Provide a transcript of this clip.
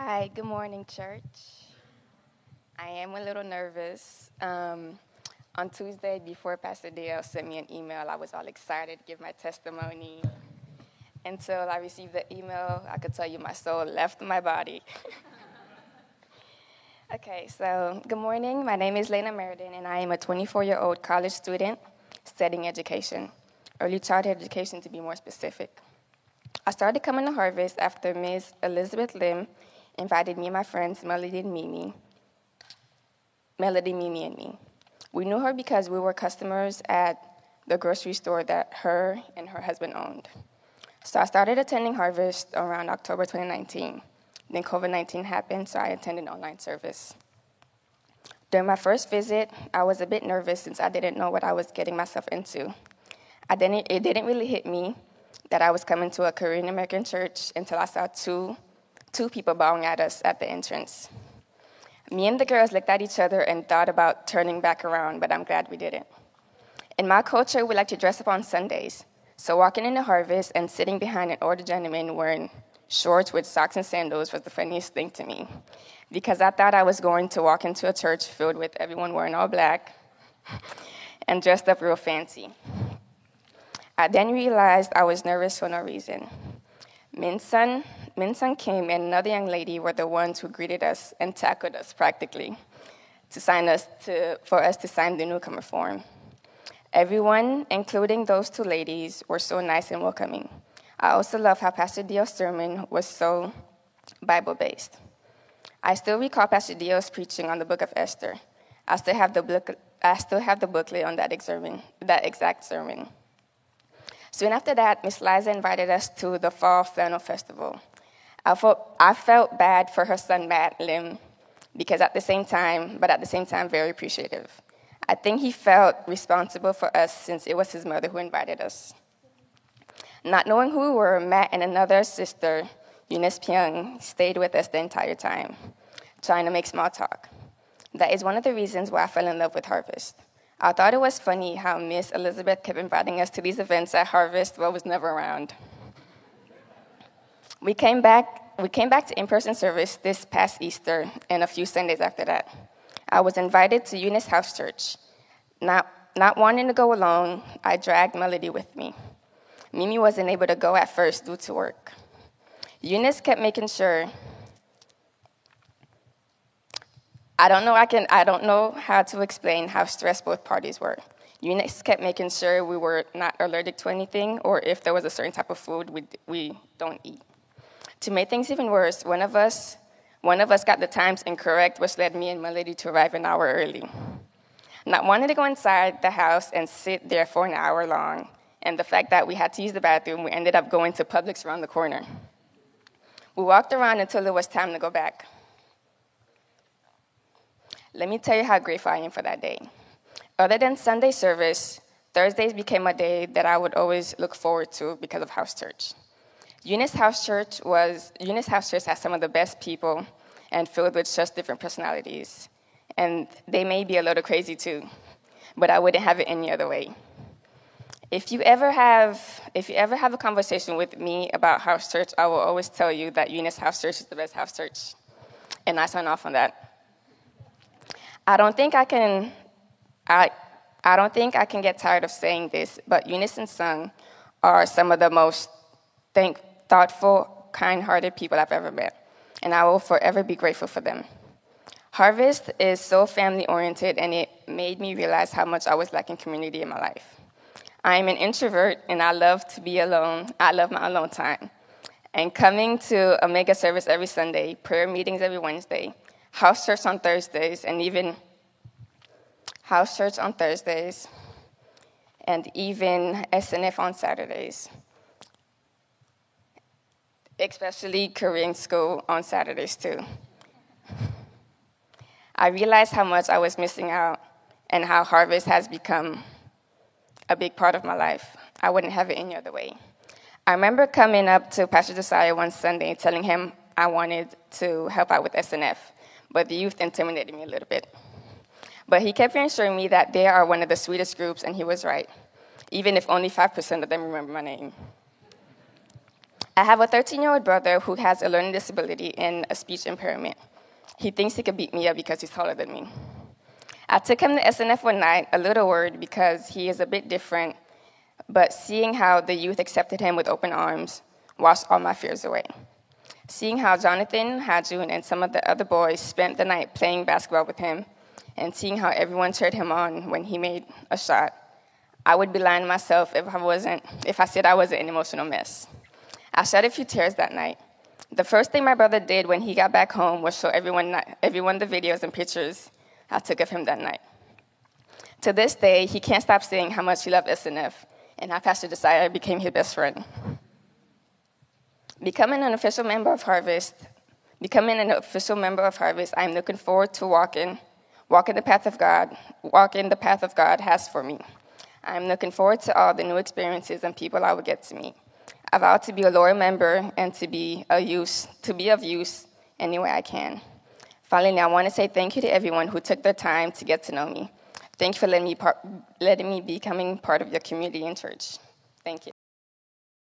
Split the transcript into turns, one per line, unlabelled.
Hi, good morning, church. I am a little nervous. Um, on Tuesday, before Pastor Dale sent me an email, I was all excited to give my testimony. Until I received the email, I could tell you my soul left my body. okay, so good morning. My name is Leina Meradin, and I am a 24 year old college student studying education, early childhood education to be more specific. I started coming to Harvest after Ms. Elizabeth Lim invited me and my friends, Melody and Mimi, Melody, Mimi, and me. We knew her because we were customers at the grocery store that her and her husband owned. So I started attending Harvest around October 2019. Then COVID 19 happened, so I attended online service. During my first visit, I was a bit nervous since I didn't know what I was getting myself into. I didn't, it didn't really hit me that I was coming to a Korean American church until I saw two two people bowing at us at the entrance. Me and the girls looked at each other and thought about turning back around, but I'm glad we didn't. In my culture, we like to dress up on Sundays. So walking in the harvest and sitting behind an older gentleman wearing shorts with socks and sandals was the funniest thing to me. Because I thought I was going to walk into a church filled with everyone wearing all black and dressed up real fancy. I then realized I was nervous for no reason. Minsun, Minsun Kim and another young lady were the ones who greeted us and tackled us practically to sign us to, for us to sign the newcomer form. Everyone, including those two ladies, were so nice and welcoming. I also love how Pastor Dio's sermon was so Bible based. I still recall Pastor Dio's preaching on the book of Esther. I still have the book, I still have the booklet on that, sermon, that exact sermon. Soon after that, Miss Liza invited us to the Fall Flannel Festival. I felt, I felt bad for her son, Matt Lim, because at the same time, but at the same time, very appreciative. I think he felt responsible for us since it was his mother who invited us. Not knowing who we were, Matt and another sister, Eunice Pyong, stayed with us the entire time, trying to make small talk. That is one of the reasons why I fell in love with Harvest. I thought it was funny how Miss Elizabeth kept inviting us to these events at Harvest but was never around. We came back, we came back to in-person service this past Easter and a few Sundays after that. I was invited to Eunice House Church. Not, not wanting to go alone, I dragged Melody with me. Mimi wasn't able to go at first due to work. Eunice kept making sure I don't know I can I don't know how to explain how stressed both parties were. Eunice kept making sure we were not allergic to anything or if there was a certain type of food we, we don't eat. To make things even worse, one of us, one of us got the times incorrect, which led me and my lady to arrive an hour early. Not wanting to go inside the house and sit there for an hour long, and the fact that we had to use the bathroom, we ended up going to Publix around the corner. We walked around until it was time to go back. Let me tell you how grateful I am for that day. Other than Sunday service, Thursdays became a day that I would always look forward to because of house church. Eunice House Church was Eunice House Church has some of the best people and filled with such different personalities. And they may be a little crazy too, but I wouldn't have it any other way. If you ever have if you ever have a conversation with me about house church, I will always tell you that Eunice House Church is the best house church. And I sign off on that. I don't think I can I I don't think I can get tired of saying this, but Eunice and Sung are some of the most thank, thoughtful, kind hearted people I've ever met, and I will forever be grateful for them. Harvest is so family oriented, and it made me realize how much I was lacking community in my life. I am an introvert, and I love to be alone. I love my alone time. And coming to a mega service every Sunday, prayer meetings every Wednesday, house church on Thursdays, and even house church on Thursdays, and even SNF on Saturdays especially Korean school on Saturdays too. I realized how much I was missing out and how Harvest has become a big part of my life. I wouldn't have it any other way. I remember coming up to Pastor Josiah one Sunday telling him I wanted to help out with SNF, but the youth intimidated me a little bit. But he kept reassuring me that they are one of the sweetest groups, and he was right, even if only 5% of them remember my name. I have a 13 year old brother who has a learning disability and a speech impairment. He thinks he could beat me up because he's taller than me. I took him to SNF one night, a little worried because he is a bit different, but seeing how the youth accepted him with open arms washed all my fears away. Seeing how Jonathan, Hajun, and some of the other boys spent the night playing basketball with him, and seeing how everyone cheered him on when he made a shot, I would be lying to myself if I wasn't, if I said I wasn't an emotional mess. I shed a few tears that night. The first thing my brother did when he got back home was show everyone, everyone the videos and pictures I took of him that night. To this day, he can't stop saying how much he loved SNF and how Pastor Josiah became his best friend. Becoming an official member of Harvest, becoming an official member of Harvest, I'm looking forward to walking, walking the path of God, walking the path of God has for me. I'm looking forward to all the new experiences and people I will get to meet. I vow to be a loyal member and to be a use, to be of use any way I can. Finally, I want to say thank you to everyone who took the time to get to know me. Thank you for letting me, par- letting me becoming part of your community and church. Thank you.